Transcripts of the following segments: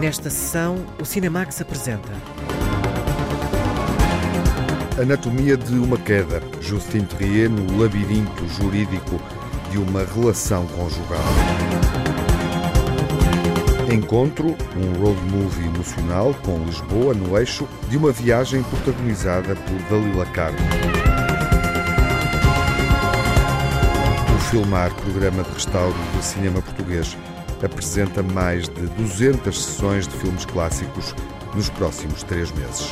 Nesta sessão, o Cinemax apresenta Anatomia de uma queda. Justin Trier no labirinto jurídico de uma relação conjugal. Encontro, um road movie emocional com Lisboa no eixo de uma viagem protagonizada por Dalila Carmo. O Filmar, programa de restauro de cinema português, apresenta mais de 200 sessões de filmes clássicos nos próximos três meses.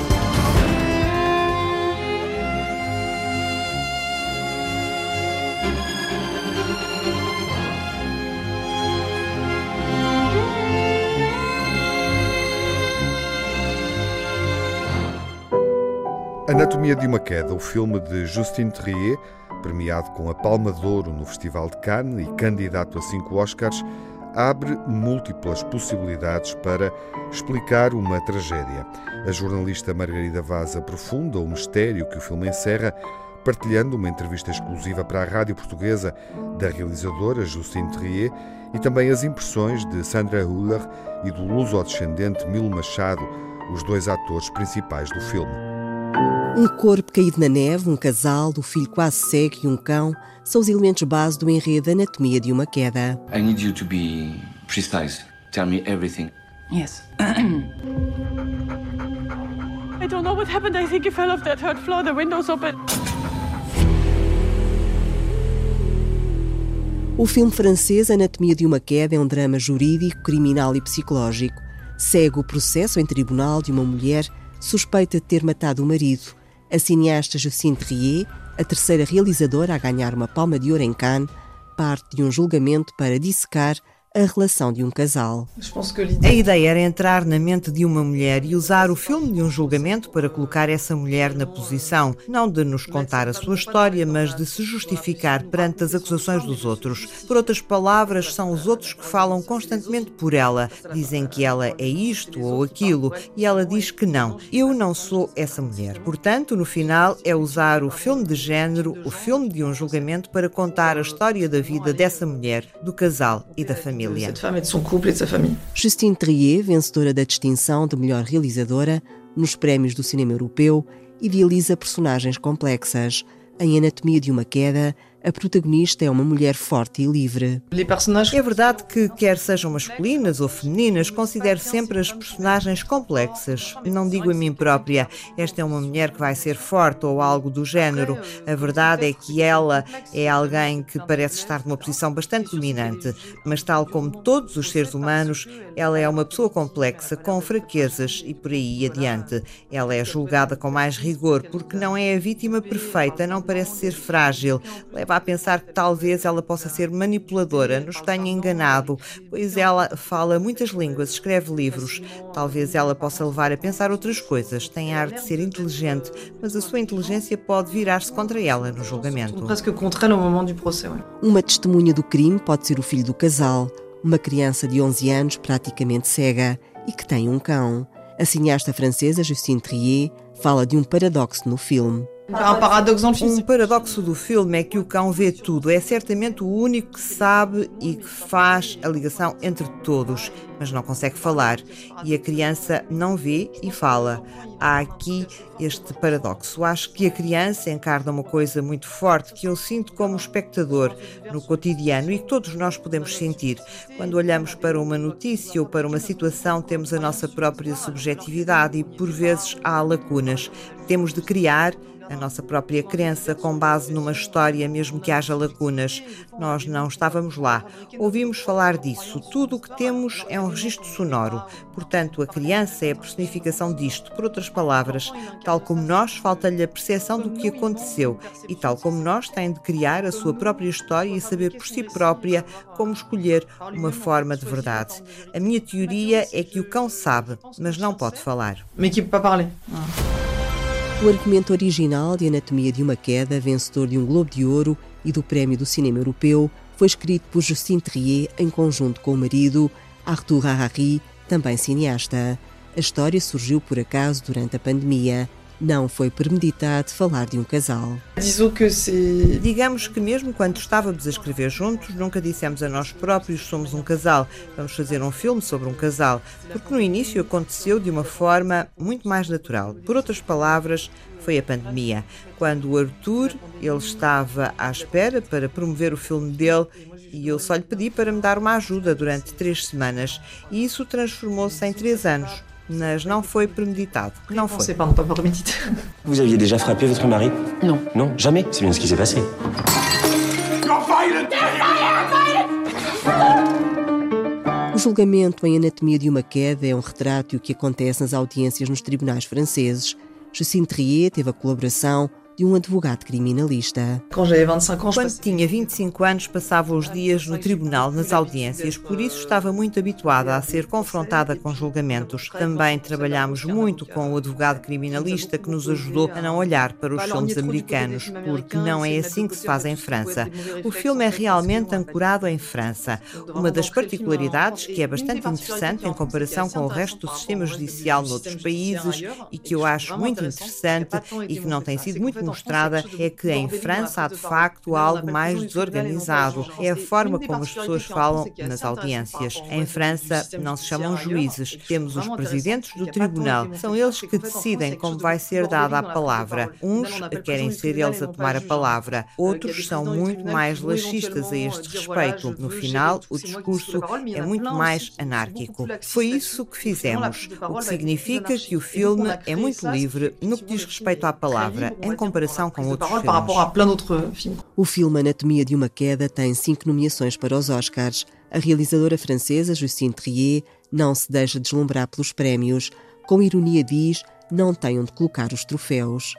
Anatomia de uma Queda, o filme de Justin Trier, premiado com a Palma de Ouro no Festival de Cannes e candidato a cinco Oscars, abre múltiplas possibilidades para explicar uma tragédia. A jornalista Margarida Vaz aprofunda o mistério que o filme encerra, partilhando uma entrevista exclusiva para a rádio portuguesa da realizadora Justine Trier e também as impressões de Sandra Huller e do luso-descendente Milo Machado, os dois atores principais do filme. Um corpo caído na neve, um casal, o filho quase cego e um cão são os elementos base do enredo Anatomia de uma Queda. I need you to be precise. Tell me everything. Yes. I don't know what happened. I think he fell off that third floor. The window's open. O filme francês Anatomia de uma Queda é um drama jurídico, criminal e psicológico. Segue o processo em tribunal de uma mulher suspeita de ter matado o marido. A cineasta Jacinthe Rier, a terceira realizadora a ganhar uma palma de ouro em Cannes, parte de um julgamento para dissecar a relação de um casal. A ideia era entrar na mente de uma mulher e usar o filme de um julgamento para colocar essa mulher na posição, não de nos contar a sua história, mas de se justificar perante as acusações dos outros. Por outras palavras, são os outros que falam constantemente por ela. Dizem que ela é isto ou aquilo e ela diz que não. Eu não sou essa mulher. Portanto, no final, é usar o filme de género, o filme de um julgamento, para contar a história da vida dessa mulher, do casal e da família família. Justine Trier, vencedora da distinção de melhor realizadora nos prémios do cinema europeu, idealiza personagens complexas. Em Anatomia de uma Queda, a protagonista é uma mulher forte e livre. É verdade que, quer sejam masculinas ou femininas, considero sempre as personagens complexas. Não digo a mim própria, esta é uma mulher que vai ser forte ou algo do género. A verdade é que ela é alguém que parece estar numa posição bastante dominante, mas, tal como todos os seres humanos, ela é uma pessoa complexa, com fraquezas e por aí adiante. Ela é julgada com mais rigor porque não é a vítima perfeita, não parece ser frágil, leva a pensar que talvez ela possa ser manipuladora, nos tenha enganado, pois ela fala muitas línguas, escreve livros. Talvez ela possa levar a pensar outras coisas, tem ar de ser inteligente, mas a sua inteligência pode virar-se contra ela no julgamento. Presque contra no momento do processo. Uma testemunha do crime pode ser o filho do casal, uma criança de 11 anos praticamente cega e que tem um cão. A cineasta francesa Justine Trier fala de um paradoxo no filme. Um paradoxo do filme é que o cão vê tudo, é certamente o único que sabe e que faz a ligação entre todos, mas não consegue falar. E a criança não vê e fala. Há aqui este paradoxo. Acho que a criança encarna uma coisa muito forte que eu sinto como espectador no cotidiano e que todos nós podemos sentir. Quando olhamos para uma notícia ou para uma situação, temos a nossa própria subjetividade e por vezes há lacunas. Temos de criar a nossa própria crença com base numa história, mesmo que haja lacunas. Nós não estávamos lá. Ouvimos falar disso. Tudo o que temos é um registro sonoro. Portanto, a criança é a personificação disto. Por outras palavras, tal como nós, falta-lhe a percepção do que aconteceu. E tal como nós, tem de criar a sua própria história e saber por si própria como escolher uma forma de verdade. A minha teoria é que o cão sabe, mas não pode falar. Mais qui peut pas parler. O argumento original de Anatomia de uma Queda, vencedor de um Globo de Ouro e do Prémio do Cinema Europeu, foi escrito por Justine Trier em conjunto com o marido, Arthur Harari, também cineasta. A história surgiu por acaso durante a pandemia. Não foi premeditado falar de um casal. Digamos que mesmo quando estávamos a escrever juntos, nunca dissemos a nós próprios somos um casal, vamos fazer um filme sobre um casal, porque no início aconteceu de uma forma muito mais natural. Por outras palavras, foi a pandemia, quando o Arthur, ele estava à espera para promover o filme dele e eu só lhe pedi para me dar uma ajuda durante três semanas e isso transformou-se em três anos mas não foi premeditado. Não foi. Vous aviez déjà frappé votre mari Non. Non, jamais. C'est bien ce qui s'est passé. O julgamento em Anatomia de uma Queda é um retrato do que acontece nas audiências nos tribunais franceses. Jacinthe Trier teve a colaboração de um advogado criminalista. Quando tinha 25 anos, passava os dias no tribunal, nas audiências, por isso estava muito habituada a ser confrontada com julgamentos. Também trabalhámos muito com o advogado criminalista que nos ajudou a não olhar para os filmes americanos, porque não é assim que se faz em França. O filme é realmente ancorado em França. Uma das particularidades que é bastante interessante em comparação com o resto do sistema judicial noutros países e que eu acho muito interessante e que não tem sido muito mostrada é que em França há de facto algo mais desorganizado. É a forma como as pessoas falam nas audiências. Em França não se chamam juízes, temos os presidentes do tribunal. São eles que decidem como vai ser dada a palavra. Uns querem ser eles a tomar a palavra, outros são muito mais laxistas a este respeito. No final, o discurso é muito mais anárquico. Foi isso que fizemos, o que significa que o filme é muito livre no que diz respeito à palavra, em comparação comparação com outros filmes. O filme Anatomia de uma Queda tem cinco nomeações para os Oscars. A realizadora francesa Justine Trier não se deixa deslumbrar pelos prémios. Com ironia diz, não tem onde colocar os troféus.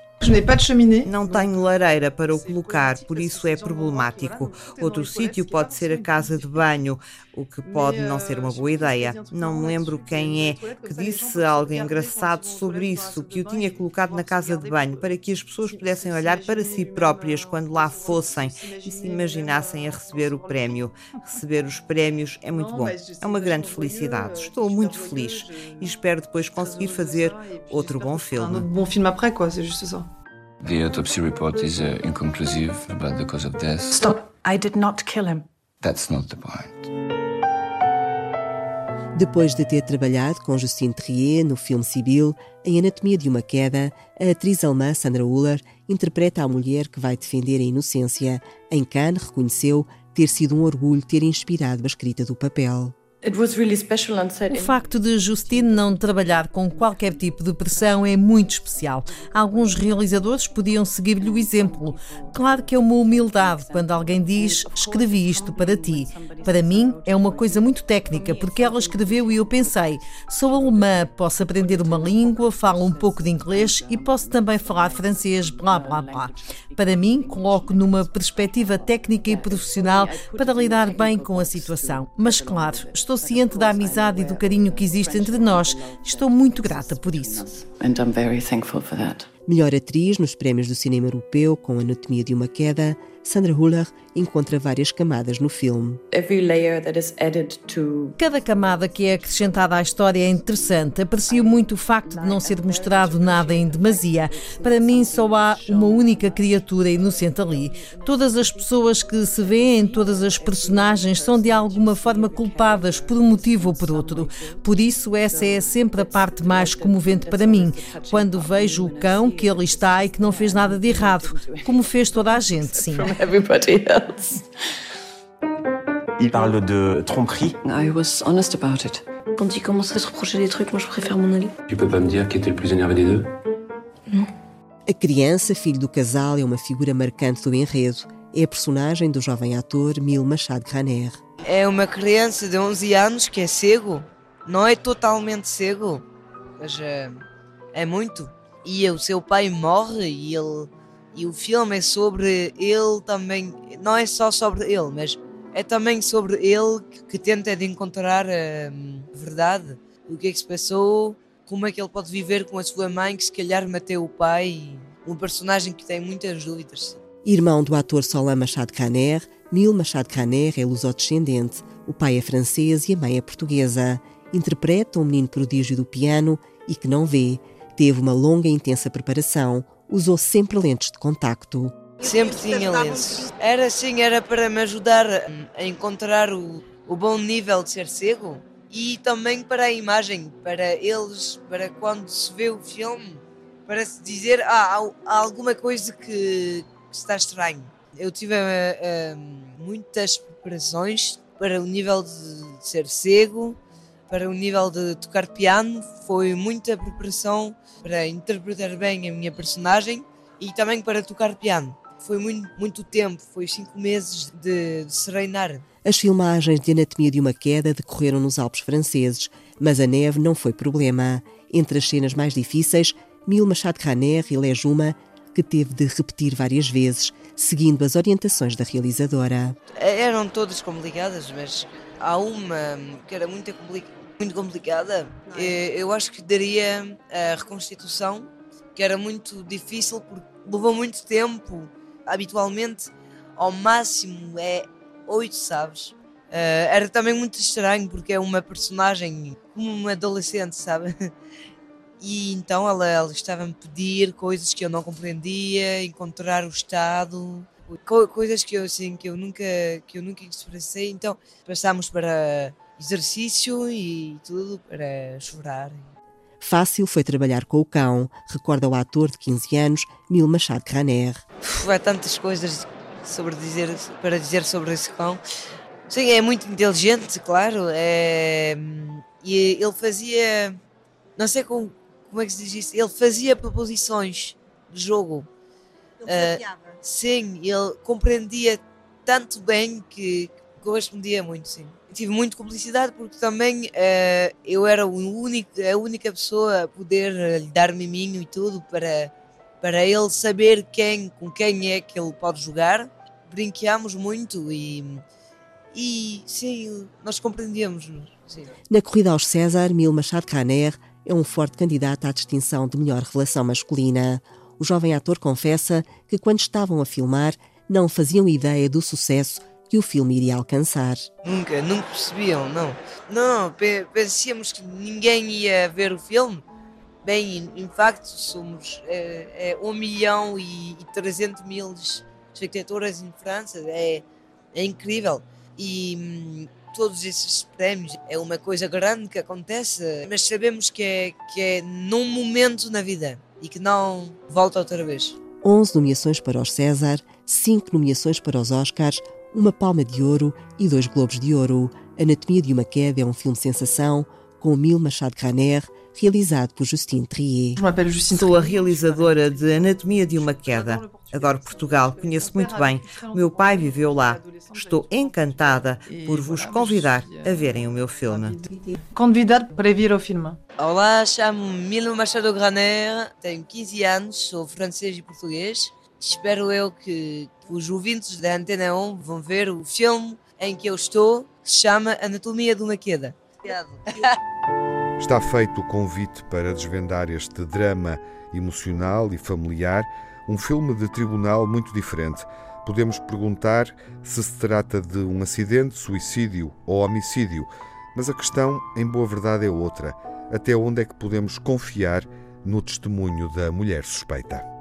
Não tenho lareira para o colocar, por isso é problemático. Outro sítio pode ser a casa de banho, o que pode não ser uma boa ideia. Não me lembro quem é que disse algo engraçado sobre isso, que o tinha colocado na casa de banho para que as pessoas pudessem olhar para si próprias quando lá fossem e se imaginassem a receber o prémio. Receber os prémios é muito bom. É uma grande felicidade. Estou muito feliz e espero depois conseguir fazer outro bom filme. bom filme après, quoi, c'est juste ça. The autopsy report is uh, inconclusive about the cause of death. Stop. I did not kill him. That's not the point. Depois de ter trabalhado com Justine Trier no filme Sibyl, em Anatomia de uma Queda, a atriz alemã Sandra Uller interpreta a mulher que vai defender a inocência. Em Cannes, reconheceu ter sido um orgulho ter inspirado a escrita do papel. O facto de Justine não trabalhar com qualquer tipo de pressão é muito especial. Alguns realizadores podiam seguir-lhe o exemplo. Claro que é uma humildade quando alguém diz escrevi isto para ti. Para mim é uma coisa muito técnica, porque ela escreveu e eu pensei, sou alemã, posso aprender uma língua, falo um pouco de inglês e posso também falar francês, blá blá blá. Para mim, coloco numa perspectiva técnica e profissional para lidar bem com a situação. Mas claro, estou Estou ciente da amizade e do carinho que existe entre nós. Estou muito grata por isso. Melhor atriz nos prémios do cinema europeu com Anatomia de uma Queda, Sandra Huller encontra várias camadas no filme. Cada camada que é acrescentada à história é interessante. Aprecio muito o facto de não ser mostrado nada em demasia. Para mim, só há uma única criatura inocente ali. Todas as pessoas que se vêem, todas as personagens, são de alguma forma culpadas por um motivo ou por outro. Por isso, essa é sempre a parte mais comovente para mim. Quando vejo o cão que ele está e que não fez nada de errado, como fez toda a gente, sim. everybody else. Il parle de tromperie. I was honest about it. Quand il commence à se reprocher des trucs, moi je préfère m'en aller. Tu peux pas me dire qui était le plus énervé des deux Non. A criança, filho do casal, é uma figura marcante do enredo. É a personagem do jovem ator Mil Machado Graner. É uma criança de 11 anos que é cego. Não é totalmente cego, mas é, é muito. E o seu pai morre e ele e o filme é sobre ele também, não é só sobre ele, mas é também sobre ele que, tenta de encontrar a hum, verdade, o que é que se passou, como é que ele pode viver com a sua mãe que se calhar mateu o pai, um personagem que tem muitas dúvidas. Irmão do ator Solan Machado Caner, Mil Machado Caner é lusodescendente, o pai é francês e a mãe é portuguesa. Interpreta um menino prodígio do piano e que não vê, Teve uma longa e intensa preparação, usou sempre lentes de contacto. Sempre tinha lentes. Era assim, era para me ajudar a encontrar o, o bom nível de ser cego e também para a imagem, para eles, para quando se vê o filme, para se dizer ah, há, alguma coisa que, que, está estranho. Eu tive uh, uh, muitas preparações para o nível de, de ser cego, para o nível de tocar piano, foi muita preparação para interpretar bem a minha personagem e também para tocar piano. Foi muito, muito tempo, foi cinco meses de, de se reinar. As filmagens de Anatomia de uma Queda decorreram nos Alpes franceses, mas a neve não foi problema. Entre as cenas mais difíceis, Mil Machado Raner e Lejuma, que teve de repetir várias vezes, seguindo as orientações da realizadora. Eram todas complicadas, mas há uma que era muito, muito complicada. É? Eu acho que daria a reconstituição, que era muito difícil porque levou muito tempo. Habitualmente, ao máximo é oito, sabes? Uh, era também muito estranho porque é uma personagem como uma adolescente, sabe? E então ela, ela estava-me pedir coisas que eu não compreendia, encontrar o estado, co coisas que eu assim que eu nunca que eu nunca expressei. Então passámos para exercício e tudo para chorar. Fácil foi trabalhar com o cão, recorda o ator de 15 anos, Mil Machado Raner. Há tantas coisas sobre dizer, para dizer sobre esse cão. Sim, é muito inteligente, claro. É, e ele fazia. Não sei como, como é que se diz isso? Ele fazia proposições de jogo. Ele uh, sim, ele compreendia tanto bem que correspondia muito, sim. Tive muito cumplicidade porque também uh, eu era único, a única pessoa a poder lhe dar miminho e tudo para, para ele saber quem, com quem é que ele pode jogar. Brinqueámos muito e, e sim, nós compreendíamos. Na corrida aos César, Mil Machado Caner é um forte candidato à distinção de melhor revelação masculina. O jovem ator confessa que, quando estavam a filmar, não faziam ideia do sucesso que o filme iria alcançar. Nunca, nunca percebiam, não. Não, pensíamos que ninguém ia ver o filme. Bem, em facto, somos é, é 1 milhão e, e 300 mil espectadores em França. É, é incrível. E hum, todos esses prémios é uma coisa grande que acontece, mas sabemos que é, que é num momento na vida e que não volta outra vez. 11 nomeações para os César, 5 nomeações para os Oscars, uma Palma de Ouro e dois Globos de Ouro. Anatomia de uma Queda é um filme sensação com Mil Machado Graner, realizado por Justine Trier. Sou a realizadora de Anatomia de uma Queda. Adoro Portugal, conheço muito bem. O meu pai viveu lá. Estou encantada por vos convidar a verem o meu filme. Convidar para vir ao filme. Olá, chamo-me Milo Machado Graner, tenho 15 anos, sou francês e português. Espero eu que os ouvintes da Antena 1 vão ver o filme em que eu estou, que se chama Anatomia de uma Queda. Obrigado. Está feito o convite para desvendar este drama emocional e familiar, um filme de tribunal muito diferente. Podemos perguntar se se trata de um acidente, suicídio ou homicídio, mas a questão, em boa verdade, é outra. Até onde é que podemos confiar no testemunho da mulher suspeita?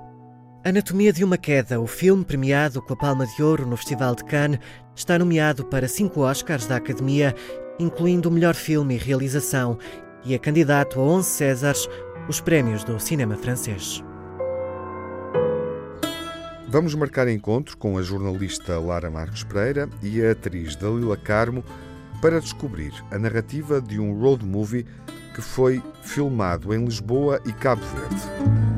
Anatomia de uma Queda, o filme premiado com a Palma de Ouro no Festival de Cannes, está nomeado para cinco Oscars da Academia, incluindo o melhor filme e realização, e é candidato a 11 Césares, os prémios do cinema francês. Vamos marcar encontro com a jornalista Lara Marques Pereira e a atriz Dalila Carmo para descobrir a narrativa de um road movie que foi filmado em Lisboa e Cabo Verde.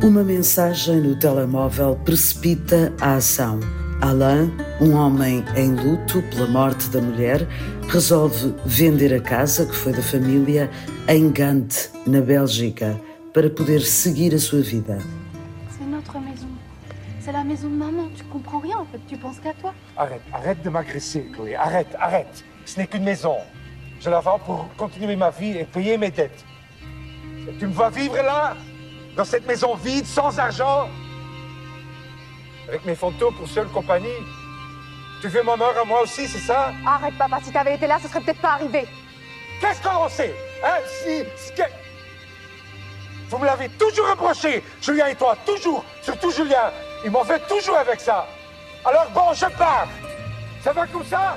Uma mensagem no telemóvel precipita a ação. Alain, um homem em luto pela morte da mulher, resolve vender a casa que foi da família em Gante, na Bélgica, para poder seguir a sua vida. C'est notre maison. C'est la maison de maman. Tu comprends rien en fait. Tu penses qu'à toi. Arrête, arrête de m'agresser, Chloé. Arrête, arrête. Ce n'est qu'une maison. Je la vends pour continuer ma vie et payer mes dettes. Et tu me vois vivre là, dans cette maison vide, sans argent avec mes photos pour seule compagnie. Tu veux ma mort à moi aussi, c'est ça? Arrête, papa, si t'avais été là, ce serait peut-être pas arrivé. Qu'est-ce qu'on sait? Hein Si. si que... Vous me l'avez toujours reproché, Julien et toi, toujours, surtout Julien. Ils m'ont fait toujours avec ça. Alors bon, je pars. Ça va comme ça?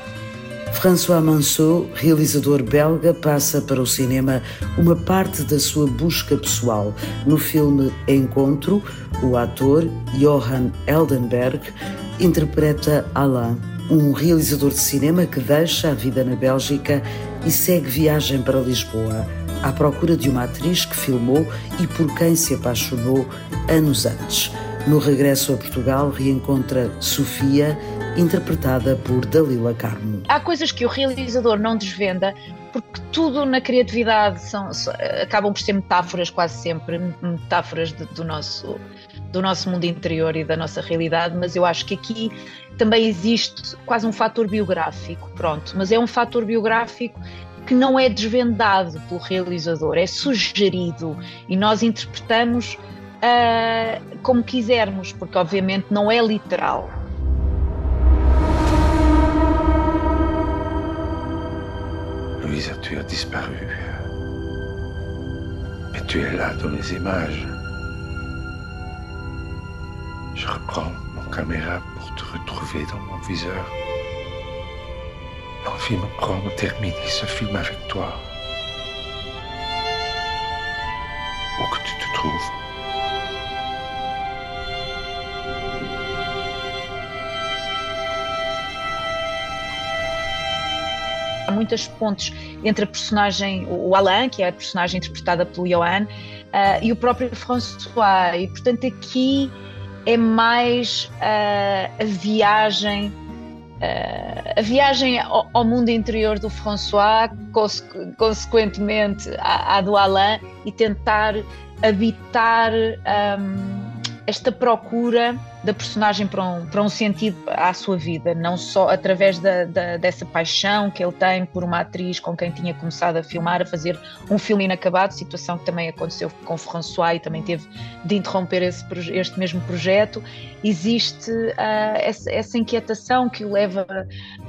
François Manceau, realizador belga, passa para o cinema uma parte da sua busca pessoal. No filme Encontro, o ator Johan Eldenberg interpreta Alain, um realizador de cinema que deixa a vida na Bélgica e segue viagem para Lisboa, à procura de uma atriz que filmou e por quem se apaixonou anos antes. No regresso a Portugal, reencontra Sofia, interpretada por Dalila Carmo. Há coisas que o realizador não desvenda, porque tudo na criatividade são, acabam por ser metáforas quase sempre, metáforas de, do, nosso, do nosso mundo interior e da nossa realidade, mas eu acho que aqui também existe quase um fator biográfico, pronto, mas é um fator biográfico que não é desvendado pelo realizador, é sugerido e nós interpretamos uh, como quisermos, porque obviamente não é literal. Tu as disparu. Mais tu es là dans les images. Je reprends mon caméra pour te retrouver dans mon viseur. L'envie me prend de terminer ce film avec toi. Où que tu te trouves. muitas pontes entre a personagem, o Alain, que é a personagem interpretada pelo Johan, uh, e o próprio François. E, portanto, aqui é mais uh, a viagem. Uh, a viagem ao, ao, mundo interior do François, consequentemente à, à do Alain, e tentar habitar um, esta procura da personagem para um, para um sentido à sua vida, não só através da, da, dessa paixão que ele tem por uma atriz com quem tinha começado a filmar, a fazer um filme inacabado, situação que também aconteceu com François e também teve de interromper esse, este mesmo projeto. Existe uh, essa, essa, inquietação que o leva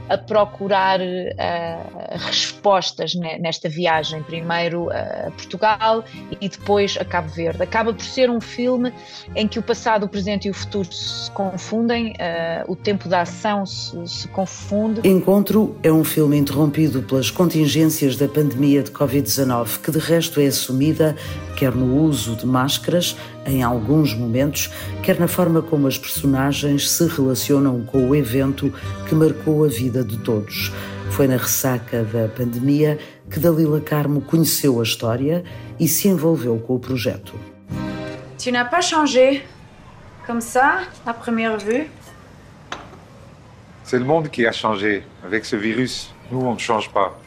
a procurar uh, respostas nesta viagem, primeiro a Portugal e depois a Cabo Verde. Acaba por ser um filme em que o passado, o presente e o futuro se confundem, uh, o tempo da ação se, se, confunde. Encontro é um filme interrompido pelas contingências da pandemia de Covid-19, que de resto é assumida quer no uso de máscaras em alguns momentos, quer na forma como as personagens se relacionam com o evento que marcou a vida de todos. Foi na ressaca da pandemia que Dalila Carmo conheceu a história e se envolveu com o projeto. Tu n'as pas changé. Comme ça, à première vue C'est le monde qui a changé avec ce virus. Nous, on ne change pas.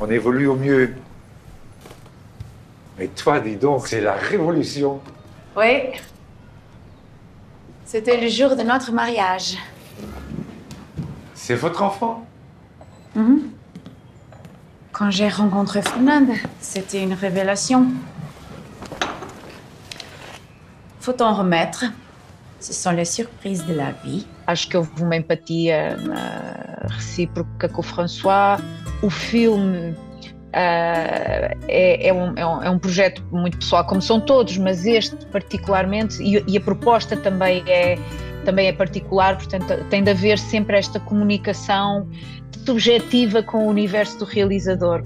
On évolue au mieux. Mais toi, dis donc, c'est la révolution. Oui. C'était le jour de notre mariage. C'est votre enfant? Mm-hmm. Quand j'ai rencontré Fernande, c'était une révélation. Faut en remettre. Ce sont les surprises de la vie. Acho que houve uma empatia uh, recíproca com o François. O filme Uh, é, é, um, é, um, é, um, projeto muito pessoal, como são todos, mas este particularmente, e, e, a proposta também é, também é particular, portanto, tem de haver sempre esta comunicação subjetiva com o universo do realizador.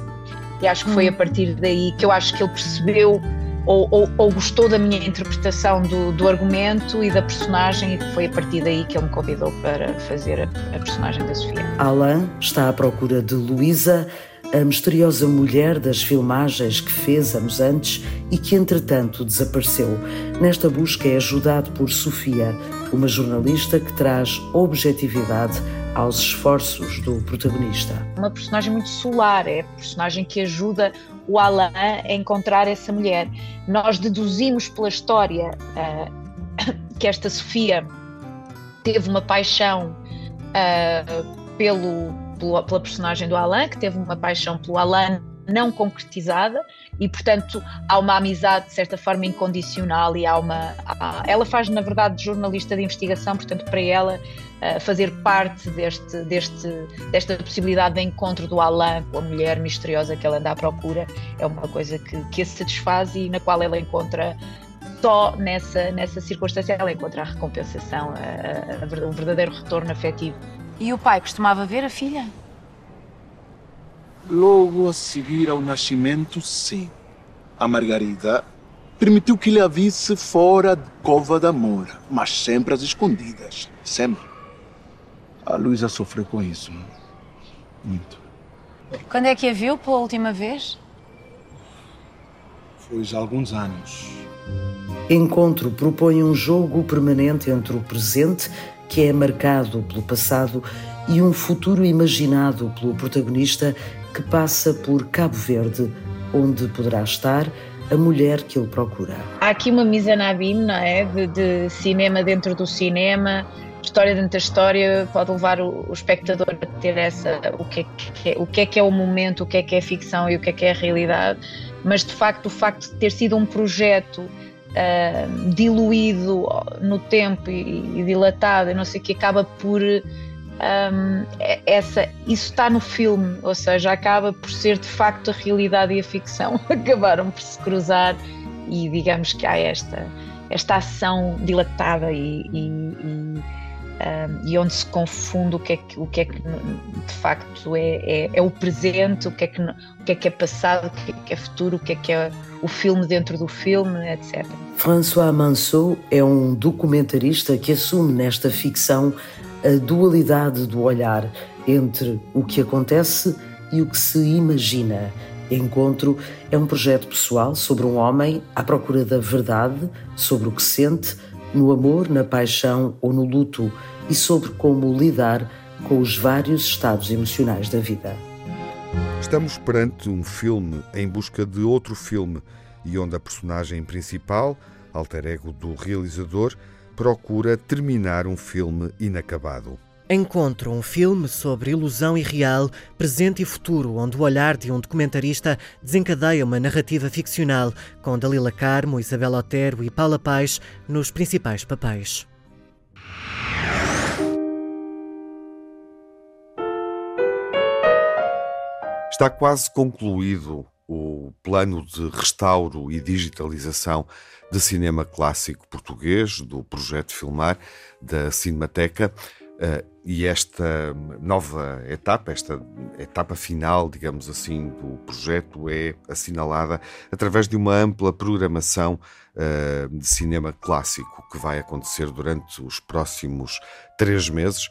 E acho que foi a partir daí que eu acho que ele percebeu ou, ou, ou gostou da minha interpretação do, do, argumento e da personagem, e foi a partir daí que ele me convidou para fazer a, a personagem da Sofia. Alain está à procura de Luísa a misteriosa mulher das filmagens que fez anos antes e que entretanto desapareceu. Nesta busca é ajudado por Sofia, uma jornalista que traz objetividade aos esforços do protagonista. Uma personagem muito solar, é a personagem que ajuda o Alain a encontrar essa mulher. Nós deduzimos pela história uh, que esta Sofia teve uma paixão uh, pelo pela, pela personagem do Alain, que teve uma paixão pelo Alain não concretizada e, portanto, há uma amizade de certa forma incondicional e há uma. Há, ela faz, na verdade, jornalista de investigação, portanto, para ela uh, fazer parte deste, deste, desta possibilidade de encontro do Alain com a mulher misteriosa que ela anda à procura é uma coisa que, que a satisfaz e na qual ela encontra só nessa, nessa circunstância ela encontra a recompensação, o verdadeiro retorno afetivo. E o pai costumava ver a filha? Logo a seguir ao nascimento, sim. A Margarida permitiu que lhe a visse fora de Cova da Moura, mas sempre às escondidas. Sempre. A Luísa sofreu com isso. Muito. Quando é que a viu pela última vez? Foi já há alguns anos. Encontro propõe um jogo permanente entre o presente, que é marcado pelo passado, e um futuro imaginado pelo protagonista que passa por Cabo Verde, onde poderá estar a mulher que ele procura. Há aqui uma mise en abîme, não é? De, de, cinema dentro do cinema, história dentro da história, pode levar o, o espectador a ter essa. O que, é que é, o que é que é o momento, o que é que é ficção e o que é que é a realidade. Mas de facto, o facto de ter sido um projeto uh, diluído no tempo e, e dilatado, não sei o que, acaba por. Um, essa, isso está no filme, ou seja, acaba por ser de facto a realidade e a ficção acabaram por se cruzar e digamos que há esta, esta ação dilatada e, e, e um, e onde se confunde o que é que, o que, é que de facto é, é, é, o presente, o que é que, o que é que é passado, o que é que é futuro, o que é que é o filme dentro do filme, etc. François Mansot é um documentarista que assume nesta ficção a dualidade do olhar entre o que acontece e o que se imagina. Encontro é um projeto pessoal sobre um homem à procura da verdade sobre o que sente no amor, na paixão ou no luto e sobre como lidar com os vários estados emocionais da vida. Estamos perante um filme em busca de outro filme e onde a personagem principal, alter ego do realizador, procura terminar um filme inacabado. Encontro um filme sobre ilusão e real, presente e futuro, onde o olhar de um documentarista desencadeia uma narrativa ficcional, com Dalila Carmo, Isabel Otero e Paula Paz nos principais papéis. Está quase concluído o plano de restauro e digitalização de cinema clássico português, do projeto Filmar, da Cinemateca. Uh, e esta nova etapa, esta etapa final, digamos assim, do projeto é assinalada através de uma ampla programação uh, de cinema clássico que vai acontecer durante os próximos três meses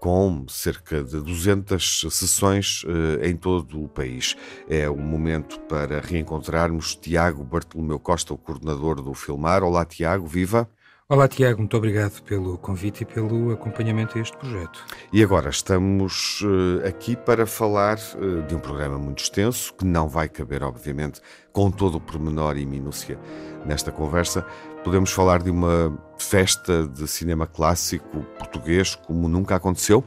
com cerca de 200 sessões uh, em todo o país. É um momento para reencontrarmos Tiago Bartolomeu Costa, o coordenador do Filmar. Olá, Tiago, viva! Olá, Tiago, muito obrigado pelo convite e pelo acompanhamento a este projeto. E agora estamos uh, aqui para falar uh, de um programa muito extenso, que não vai caber, obviamente, com todo o pormenor e minúcia nesta conversa. Podemos falar de uma festa de cinema clássico português como nunca aconteceu?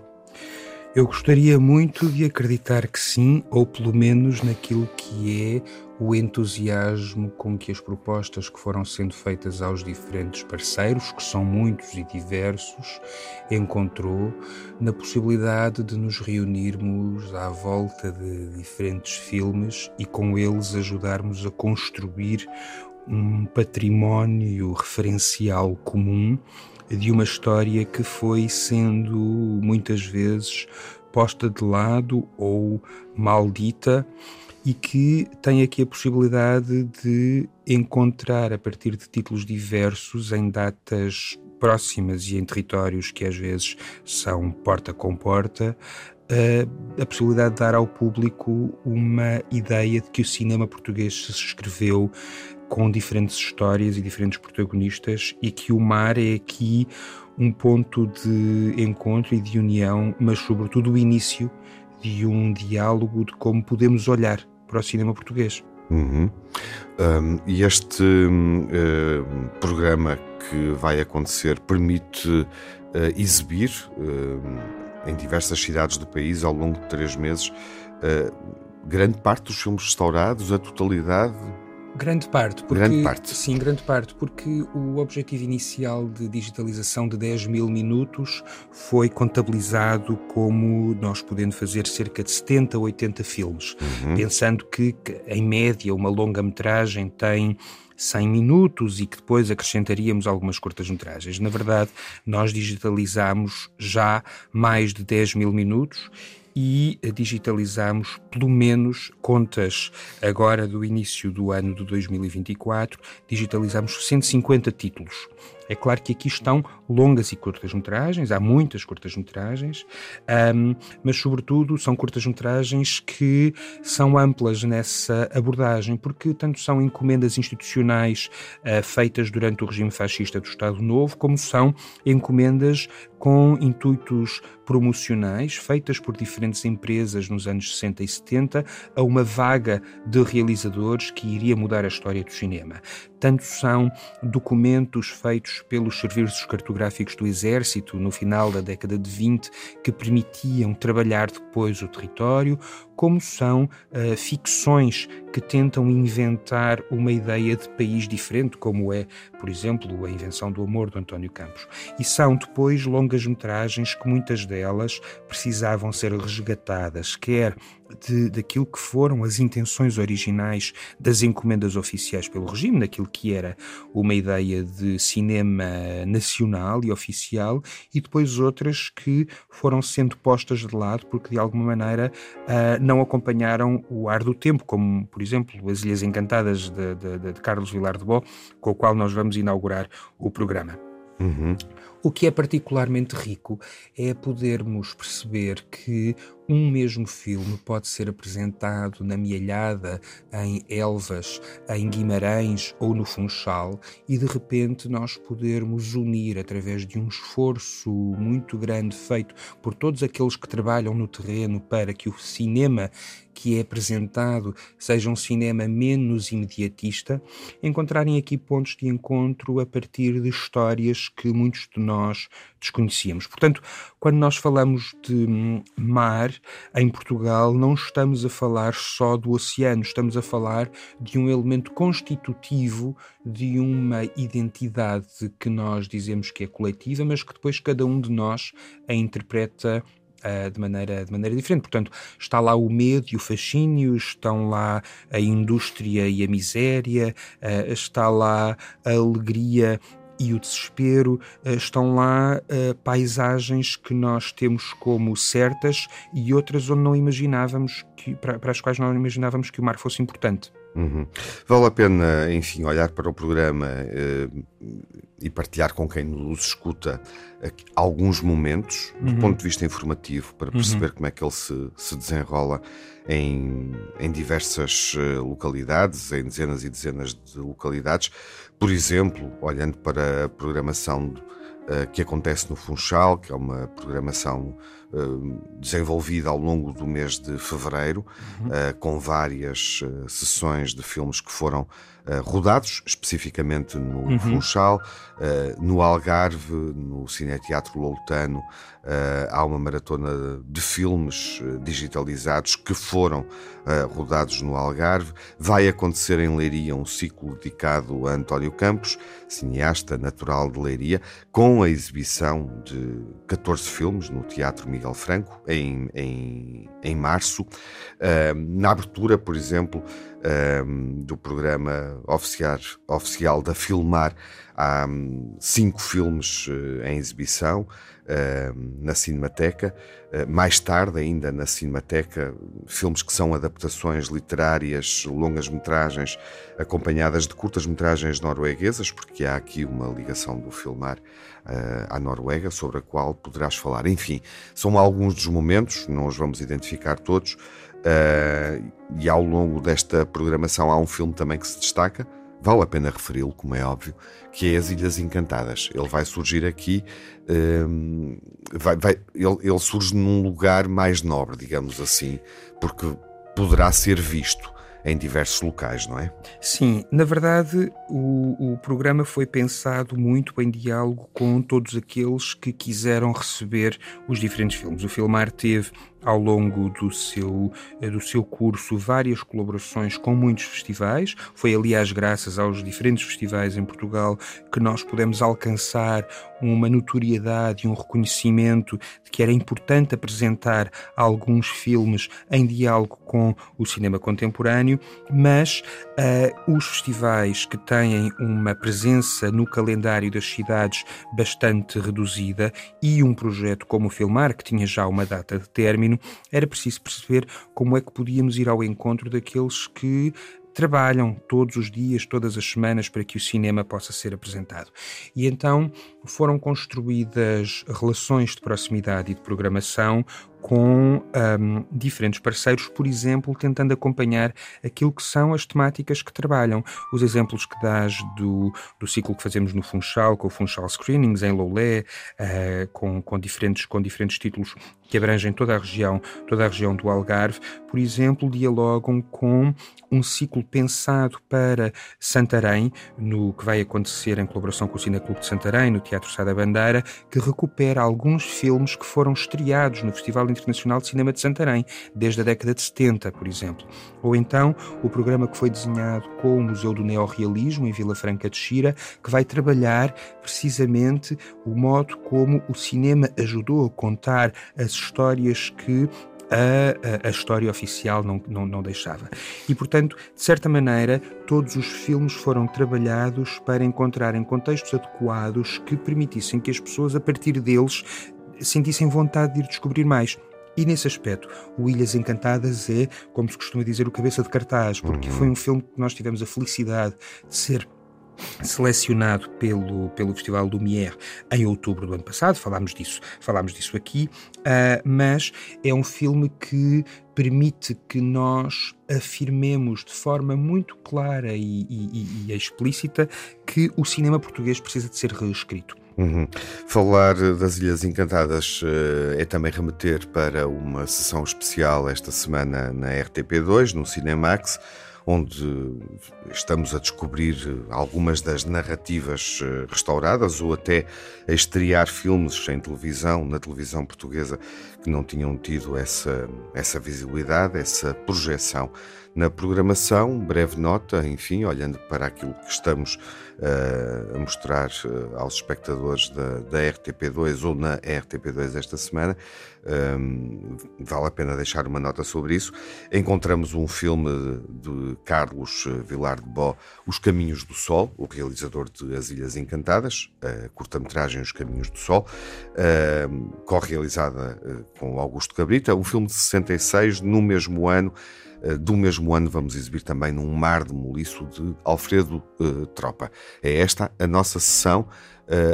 Eu gostaria muito de acreditar que sim, ou pelo menos naquilo que é o entusiasmo com que as propostas que foram sendo feitas aos diferentes parceiros, que são muitos e diversos, encontrou na possibilidade de nos reunirmos à volta de diferentes filmes e com eles ajudarmos a construir um património referencial comum de uma história que foi sendo muitas vezes posta de lado ou maldita e que tem aqui a possibilidade de encontrar a partir de títulos diversos em datas próximas e em territórios que às vezes são porta com porta a, a possibilidade de dar ao público uma ideia de que o cinema português se escreveu com diferentes histórias e diferentes protagonistas e que o mar é aqui um ponto de encontro e de união, mas sobretudo o início de um diálogo de como podemos olhar para o cinema português. Uhum. Um, e este uh, programa que vai acontecer permite uh, exibir uh, em diversas cidades do país ao longo de três meses grande parte dos filmes restaurados, a totalidade? Grande parte, porque, grande parte. Sim, grande parte, porque o objetivo inicial de digitalização de 10 mil minutos foi contabilizado como nós podendo fazer cerca de 70 ou 80 filmes, uhum. pensando que, em média, uma longa-metragem tem 100 minutos e que depois acrescentaríamos algumas curtas-metragens. Na verdade, nós digitalizamos já mais de 10 mil minutos e digitalizamos pelo menos contas agora do início do ano de 2024, digitalizamos 150 títulos. É claro que aqui estão longas e curtas-metragens, há muitas curtas-metragens, um, mas sobretudo são curtas-metragens que são amplas nessa abordagem, porque tanto são encomendas institucionais uh, feitas durante o regime fascista do Estado Novo, como são encomendas com intuitos promocionais feitas por diferentes empresas nos anos 60 e 70 a uma vaga de realizadores que iria mudar a história do cinema. Tanto são documentos feitos pelos serviços cartográficos do Exército no final da década de 20 que permitiam trabalhar depois o território, como são uh, ficções que tentam inventar uma ideia de país diferente, como é, por exemplo, a invenção do amor do António Campos. E são depois longas metragens que muitas delas precisavam ser resgatadas, quer de, daquilo que foram as intenções originais das encomendas oficiais pelo regime, naquilo que era uma ideia de cinema nacional e oficial, e depois outras que foram sendo postas de lado porque de alguma maneira uh, não acompanharam o ar do tempo, como por exemplo As Ilhas Encantadas de, de, de Carlos Vilar de Bó, com o qual nós vamos inaugurar o programa. Uhum. O que é particularmente rico é podermos perceber que um mesmo filme pode ser apresentado na Mialhada, em Elvas, em Guimarães ou no Funchal e de repente nós podermos unir através de um esforço muito grande feito por todos aqueles que trabalham no terreno para que o cinema que é apresentado seja um cinema menos imediatista, encontrarem aqui pontos de encontro a partir de histórias que muitos de nós desconhecíamos. Portanto, quando nós falamos de mar em Portugal, não estamos a falar só do oceano, estamos a falar de um elemento constitutivo de uma identidade que nós dizemos que é coletiva, mas que depois cada um de nós a interpreta Uh, de, maneira, de maneira diferente. Portanto, está lá o medo e o fascínio, estão lá a indústria e a miséria, uh, está lá a alegria e o desespero, uh, estão lá paisagens que nós temos como certas e outras onde não imaginávamos que, para, para as quais não imaginávamos que o mar fosse importante. Uhum. Vale a pena, enfim, olhar para o programa uh, e partilhar com quem nos escuta alguns momentos, do uhum. ponto de vista informativo, para perceber uhum. como é que ele se, se desenrola em, em diversas uh, localidades, em dezenas e dezenas de localidades. Por exemplo, olhando para a programação uh, que acontece no Funchal, que é uma programação eh, desenvolvida ao longo do mês de fevereiro, uhum. uh, com várias uh, sessões de filmes que foram rodados, especificamente no uhum. Funchal, no Algarve, no Cineteatro Loutano, há uma maratona de filmes digitalizados que foram rodados no Algarve. Vai acontecer em Leiria um ciclo dedicado a António Campos, cineasta natural de Leiria, com a exibição de 14 filmes no Teatro Miguel Miguel Franco, em, em, em março. Na abertura, por exemplo, do programa oficial, oficial da Filmar, há um, cinco filmes uh, em exibição na Cinemateca. mais tarde, ainda na Cinemateca, filmes que são adaptações literárias, longas-metragens, acompanhadas de curtas-metragens norueguesas, porque há aqui uma ligação do Filmar uh, à Noruega, sobre a qual poderás falar. Enfim, são alguns dos momentos, não os vamos identificar todos, e ao longo desta programação há um filme também que se destaca, vale a pena referi-lo, como é óbvio, que é As Ilhas Encantadas. Ele vai surgir aqui, um, vai, vai, ele, ele surge num lugar mais nobre, digamos assim, porque poderá ser visto em diversos locais, não é? Sim, na verdade, o, o programa foi pensado muito em diálogo com todos aqueles que quiseram receber os diferentes filmes. O Filmar teve ao longo do seu, eh, do seu curso várias colaborações com muitos festivais. Foi, aliás, graças aos diferentes festivais em Portugal que nós pudemos alcançar uma notoriedade e um reconhecimento de que era importante apresentar alguns filmes em diálogo com o cinema contemporâneo, mas uh, os festivais que têm uma presença no calendário das cidades bastante reduzida e um projeto como o Filmar, que tinha já uma data de término, era preciso perceber como é que podíamos ir ao encontro daqueles que trabalham todos os dias, todas as semanas, para que o cinema possa ser apresentado. E então foram construídas relações de proximidade e de programação com um, diferentes parceiros, por exemplo, tentando acompanhar aquilo que são as temáticas que trabalham. Os exemplos que dás do, do ciclo que fazemos no Funchal, com o Funchal Screenings, em Loulé, uh, com, com, diferentes, com diferentes títulos que abrangem toda a região, toda a região do Algarve, por exemplo, dialogam com um ciclo pensado para Santarém, no que vai acontecer em colaboração com o Cine Clube de Santarém, no Teatro Sá da Bandeira, que recupera alguns filmes que foram estreados no Festival Internacional de Cinema de Santarém, desde a década de 70, por exemplo. Ou então o programa que foi desenhado com o Museu do Neorrealismo, em Vila Franca de Xira, que vai trabalhar precisamente o modo como o cinema ajudou a contar as histórias que a, a, a, história oficial não, não, não deixava. E, portanto, de certa maneira, todos os filmes foram trabalhados para encontrarem contextos adequados que permitissem que as pessoas, a partir deles, sentissem vontade de ir descobrir mais. E nesse aspecto, o Ilhas Encantadas é, como se costuma dizer, o cabeça de cartaz, porque uhum. foi um filme que nós tivemos a felicidade de ser selecionado pelo, pelo Festival Lumière em outubro do ano passado, falámos disso, falámos disso aqui, uh, mas é um filme que permite que nós afirmemos de forma muito clara e, e, e explícita que o cinema português precisa de ser reescrito. Uhum. Falar das Ilhas Encantadas uh, é também remeter para uma sessão especial esta semana na RTP2, no Cinemax onde estamos a descobrir algumas das narrativas eh, restauradas ou até a estrear filmes em televisão, na televisão portuguesa, que não tinham tido essa, essa visibilidade, essa projeção na programação. Breve nota, enfim, olhando para aquilo que estamos uh, a mostrar uh, aos espectadores da, da, RTP2 ou na RTP2 esta semana, um, vale a pena deixar uma nota sobre isso. Encontramos um filme de Carlos Vilar de Bó, Os Caminhos do Sol, o realizador de As Ilhas Encantadas, a curta-metragem Os Caminhos do Sol, uh, co-realizada com Augusto Cabrita, um filme de 66, no mesmo ano. Eh, do mesmo ano vamos exibir também num mar de moliço de Alfredo uh, Tropa. É esta a nossa sessão,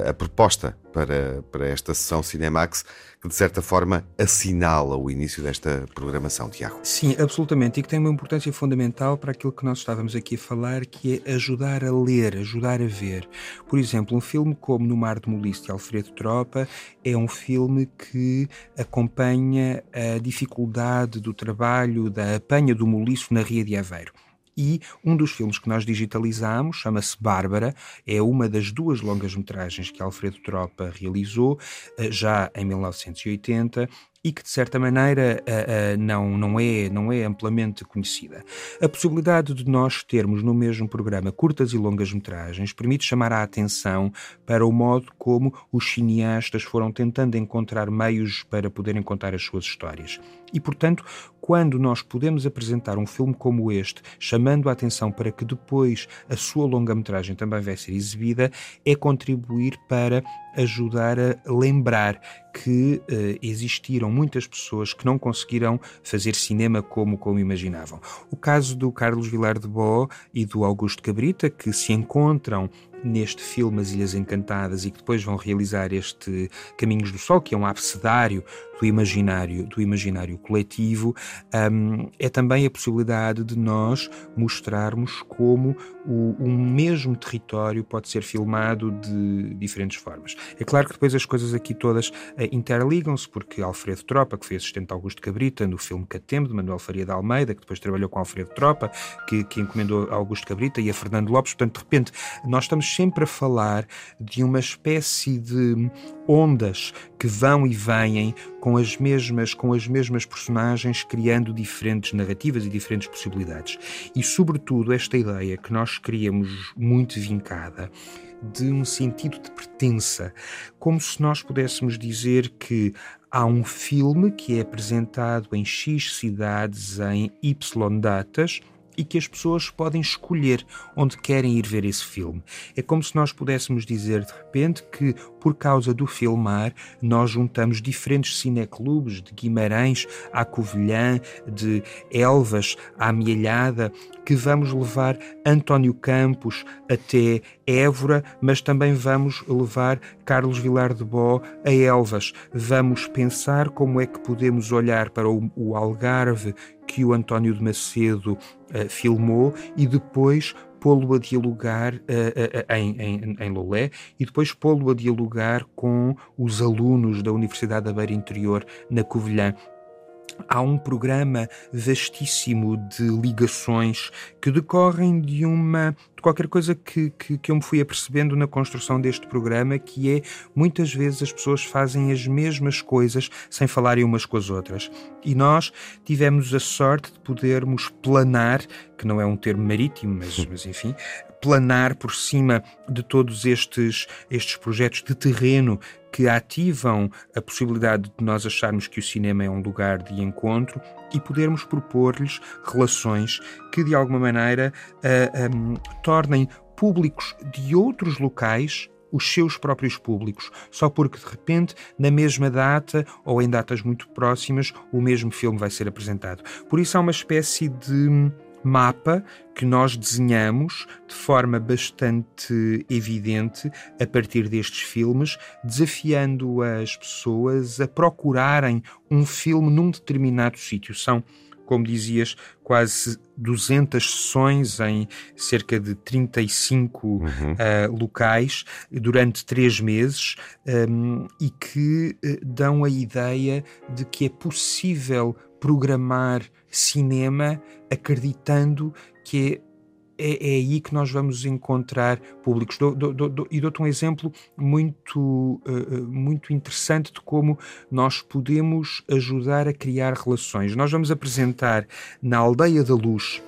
a proposta para, para esta sessão Cinemax, que de certa forma assinala o início desta programação, Tiago. Sim, absolutamente, e que tem uma importância fundamental para aquilo que nós estávamos aqui a falar, que é ajudar a ler, ajudar a ver. Por exemplo, um filme como No Mar de Molice, de Alfredo Tropa, é um filme que acompanha a dificuldade do trabalho da apanha do moliço na Ria de Aveiro. E um dos filmes que nós digitalizamos chama-se Bárbara, é uma das duas longas-metragens que Alfredo Tropa realizou eh, já em 1980 e que de certa maneira uh, uh, não, não, é, não é amplamente conhecida. A possibilidade de nós termos no mesmo programa curtas e longas metragens permite chamar a atenção para o modo como os cineastas foram tentando encontrar meios para poderem contar as suas histórias. E, portanto, quando nós podemos apresentar um filme como este, chamando a atenção para que depois a sua longa-metragem também vai ser exibida, é contribuir para ajudar a lembrar que uh, existiram muitas pessoas que não conseguiram fazer cinema como, como imaginavam. O caso do Carlos Vilar de Bó e do Augusto Cabrita, que se encontram neste filme As Ilhas Encantadas e que depois vão realizar este Caminhos do Sol, que é um abecedário do imaginário, do imaginário coletivo, um, é também a possibilidade de nós mostrarmos como o, o, mesmo território pode ser filmado de diferentes formas. É claro que depois as coisas aqui todas uh, interligam-se, porque Alfredo Tropa, que foi assistente de Augusto Cabrita no filme Catembo, de Manuel Faria de Almeida, que depois trabalhou com Alfredo Tropa, que, que encomendou a Augusto Cabrita e a Fernando Lopes, portanto, de repente, nós estamos sempre a falar de uma espécie de ondas que vão e vêm com as mesmas com as mesmas personagens criando diferentes narrativas e diferentes possibilidades. E sobretudo esta ideia que nós queríamos muito vincada de um sentido de pertença, como se nós pudéssemos dizer que há um filme que é apresentado em X cidades em Y datas e que as pessoas podem escolher onde querem ir ver esse filme. É como se nós pudéssemos dizer de repente que, por causa do filmar, nós juntamos diferentes cineclubes de Guimarães à Covilhã, de Elvas à Amealhada, que vamos levar António Campos até Évora, mas também vamos levar Carlos Vilar de Bó a Elvas. Vamos pensar como é que podemos olhar para o Algarve que o António de Macedo uh, filmou e depois pô-lo a dialogar uh, uh, em, em, em Lolé e depois pô-lo a dialogar com os alunos da Universidade da Beira Interior na Covilhã há um programa vastíssimo de ligações que decorrem de uma de qualquer coisa que, que, que, eu me fui apercebendo na construção deste programa, que é muitas vezes as pessoas fazem as mesmas coisas sem falarem umas com as outras. E nós tivemos a sorte de podermos planar, que não é um termo marítimo, mas, mas enfim, planar por cima de todos estes, estes projetos de terreno que ativam a possibilidade de nós acharmos que o cinema é um lugar de encontro e podermos propor-lhes relações que, de alguma maneira, uh, eh, um, tornem públicos de outros locais os seus próprios públicos, só porque de repente, na mesma data ou em datas muito próximas, o mesmo filme vai ser apresentado. Por isso há uma espécie de mapa que nós desenhamos de forma bastante evidente a partir destes filmes, desafiando as pessoas a procurarem um filme num determinado sítio. São como dizias, quase 200 sessões em cerca de 35 uhum. uh, locais durante três meses um, e que uh, dão a ideia de que é possível programar cinema acreditando que é é, aí que nós vamos encontrar públicos. Do, do, do, e dou-te um exemplo muito, uh, muito interessante de como nós podemos ajudar a criar relações. Nós vamos apresentar na Aldeia da Luz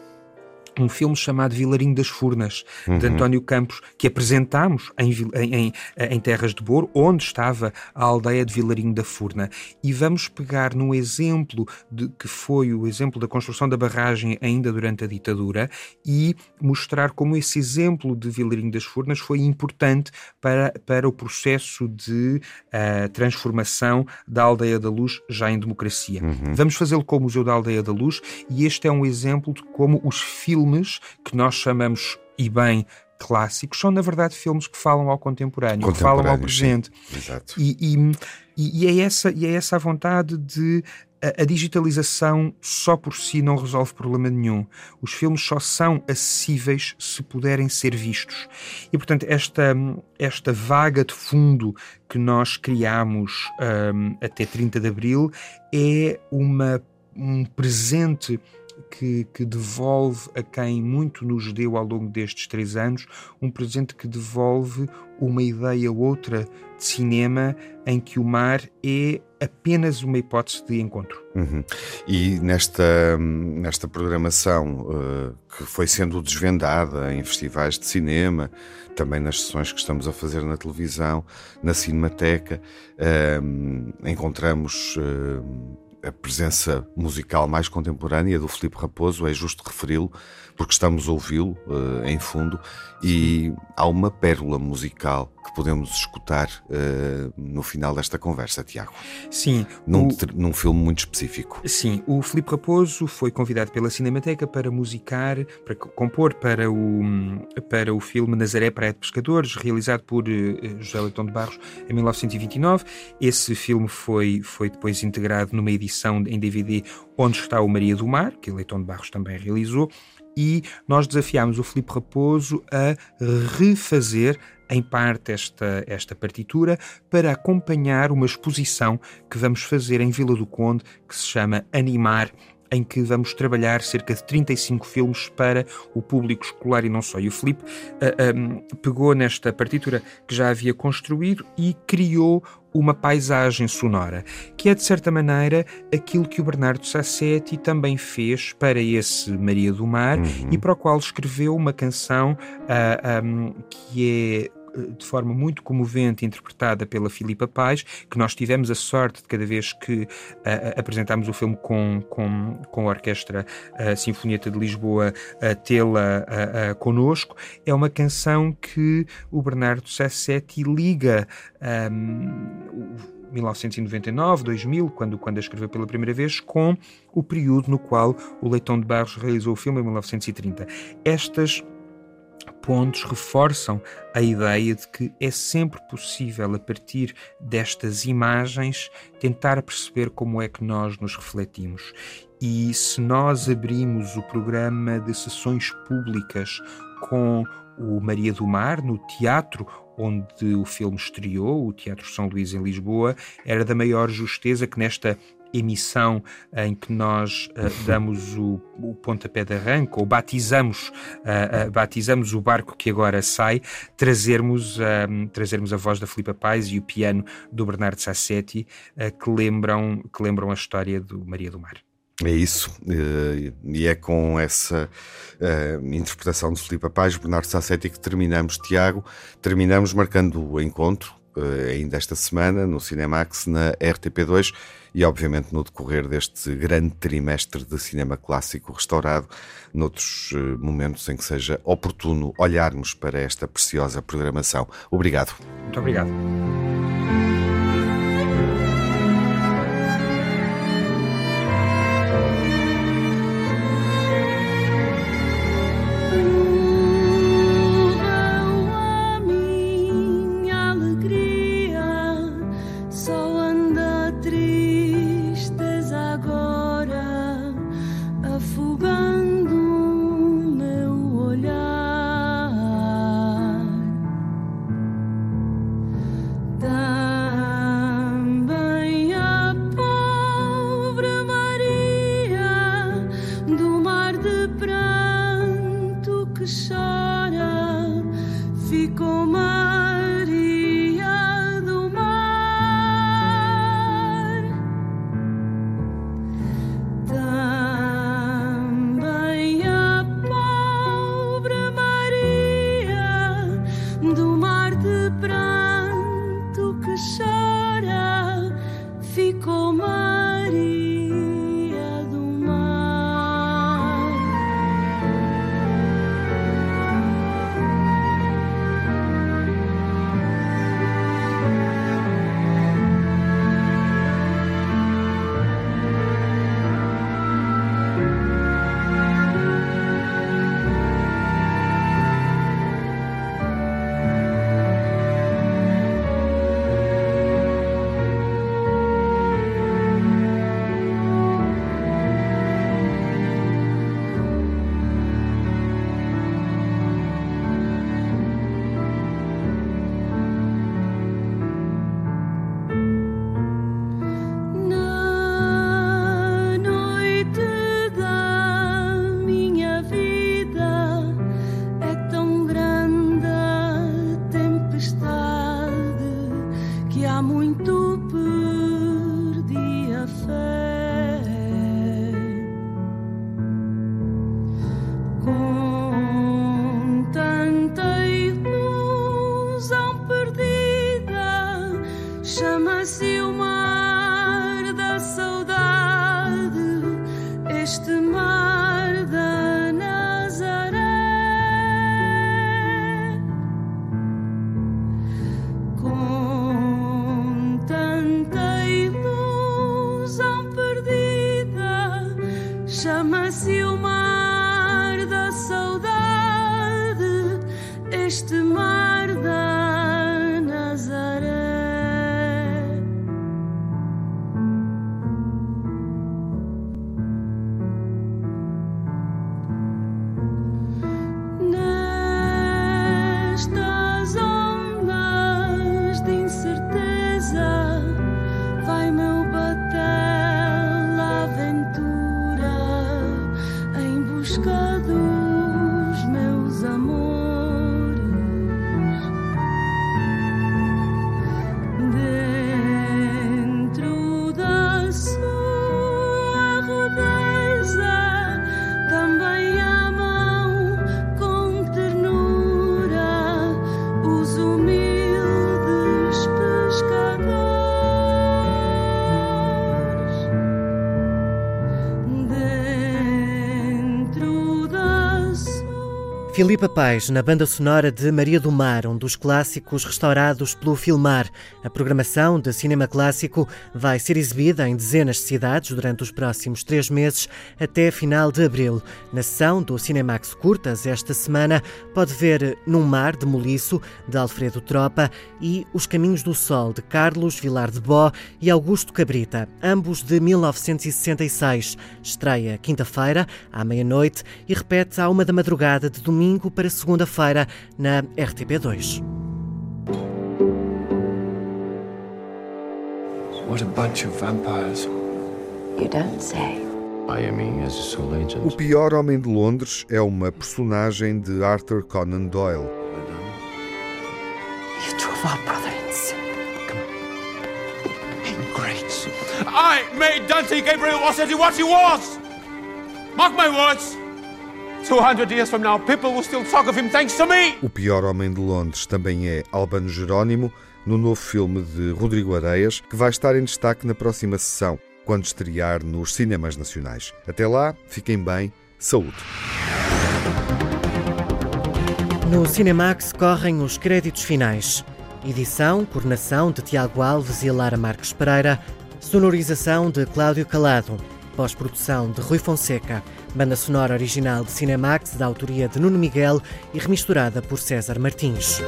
um filme chamado Vilarinho das Furnas, uhum. de António Campos, que apresentámos em, em, em, Terras de Bor, onde estava a aldeia de Vilarinho da Furna. E vamos pegar num exemplo de, que foi o exemplo da construção da barragem ainda durante a ditadura e mostrar como esse exemplo de Vilarinho das Furnas foi importante para, para o processo de uh, transformação da Aldeia da Luz já em democracia. Uhum. Vamos fazê-lo com o Museu da Aldeia da Luz e este é um exemplo de como os filmes filmes que nós chamamos, e bem, clássicos, são na verdade filmes que falam ao contemporâneo, contemporâneo que falam ao presente. Exato. E, e, e, é essa, e é essa a vontade de. A, a digitalização só por si não resolve problema nenhum. Os filmes só são acessíveis se puderem ser vistos. E, portanto, esta, esta vaga de fundo que nós criamos um, até 30 de abril é uma, um presente que, que, devolve a quem muito nos deu ao longo destes três anos, um presente que devolve uma ideia outra de cinema em que o mar é apenas uma hipótese de encontro. Uhum. E nesta, nesta programação uh, que foi sendo desvendada em festivais de cinema, também nas sessões que estamos a fazer na televisão, na Cinemateca, uh, encontramos. Uh, a presença musical mais contemporânea do Filipe Raposo, é justo referi-lo, porque estamos a ouvi-lo uh, em fundo, e há uma pérola musical que podemos escutar uh, no final desta conversa, Tiago. Sim. Num, o... num filme muito específico. Sim, o Filipe Raposo foi convidado pela Cinemateca para musicar, para compor para o, para o filme Nazaré Praia de Pescadores, realizado por uh, José Leitão de Barros em 1929. Esse filme foi, foi depois integrado numa edição em DVD Onde está o Maria do Mar, que Leitão de Barros também realizou, e nós desafiámos o Filipe Raposo a refazer em parte esta, esta partitura para acompanhar uma exposição que vamos fazer em Vila do Conde que se chama Animar em que vamos trabalhar cerca de 35 filmes para o público escolar e não só. E o Filipe uh, ah, um, pegou nesta partitura que já havia construído e criou uma paisagem sonora, que é de certa maneira aquilo que o Bernardo Sassetti também fez para esse Maria do Mar uhum. e para o qual escreveu uma canção uh, ah, um, que é de forma muito comovente interpretada pela Filipa Paz, que nós tivemos a sorte de cada vez que uh, apresentámos o filme com, com, com a Orquestra uh, Sinfonieta de Lisboa tê-la connosco, é uma canção que o Bernardo Sassetti liga um, 1999, 2000, quando, quando a escreveu pela primeira vez, com o período no qual o Leitão de Barros realizou o filme, em 1930. Estas pontos reforçam a ideia de que é sempre possível, a partir destas imagens, tentar perceber como é que nós nos refletimos. E se nós abrimos o programa de sessões públicas com o Maria do Mar no teatro onde o filme estreou, o Teatro São Luís em Lisboa, era da maior justeza que nesta emissão em que nós uh, damos o, o pontapé de arranque ou batizamos, uh, uh, batizamos o barco que agora sai, trazermos, trazermos a voz da Filipa Paz e o piano do Bernardo Sassetti que, lembram, que lembram a história do Maria do Mar. É isso, e é com essa interpretação de Filipe Paz, Bernardo Sassetti, que terminamos, Tiago, terminamos marcando o encontro, ainda esta semana, no Cinemax, na RTP2 e, obviamente, no decorrer deste grande trimestre de cinema clássico restaurado, noutros eh, momentos em que seja oportuno olharmos para esta preciosa programação. Obrigado. Muito obrigado. Este mar Filipa Pais, na banda sonora de Maria do Mar, um dos clássicos restaurados pelo Filmar. A programação de cinema clássico vai ser exibida em dezenas de cidades durante os próximos três meses, até final de abril. Na sessão do Cinemax Curtas, esta semana, pode ver Num Mar, de Moliço, de Alfredo Tropa, e Os Caminhos do Sol, de Carlos Vilar de Bó e Augusto Cabrita, ambos de 1966. Estreia quinta-feira, à meia-noite, e repete à uma da madrugada de domingo para segunda-feira na RTP2. What a bunch of vampires. You don't say. Miami as a sole agent. O Pior Homem de Londres é uma personagem de Arthur Conan Doyle. You drove our brother insane. Ingrates. I made Dante Gabriel Rossetti what he was! Mark my words! O Pior Homem de Londres também é Albano Jerónimo, no novo filme de Rodrigo Areias, que vai estar em destaque na próxima sessão, quando estrear nos cinemas nacionais. Até lá, fiquem bem, saúde! No Cinemax correm os créditos finais. Edição, coordenação de Tiago Alves e Lara Marques Pereira. Sonorização de Cláudio Calado. Pós-produção de Rui Fonseca. Banda sonora original de Cinemax, da autoria de Nuno Miguel e remisturada por César Martins.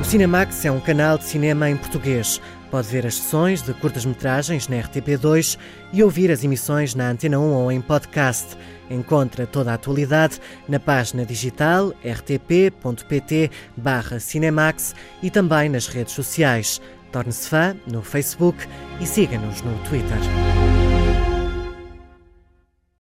O Cinemax é um canal de cinema em português. Pode ver as sessões de curtas-metragens na RTP2 e ouvir as emissões na Antena 1 ou em podcast. Encontra toda a atualidade na página digital rtp.pt Cinemax e também nas redes sociais. Torne-se fã no Facebook e siga-nos no Twitter.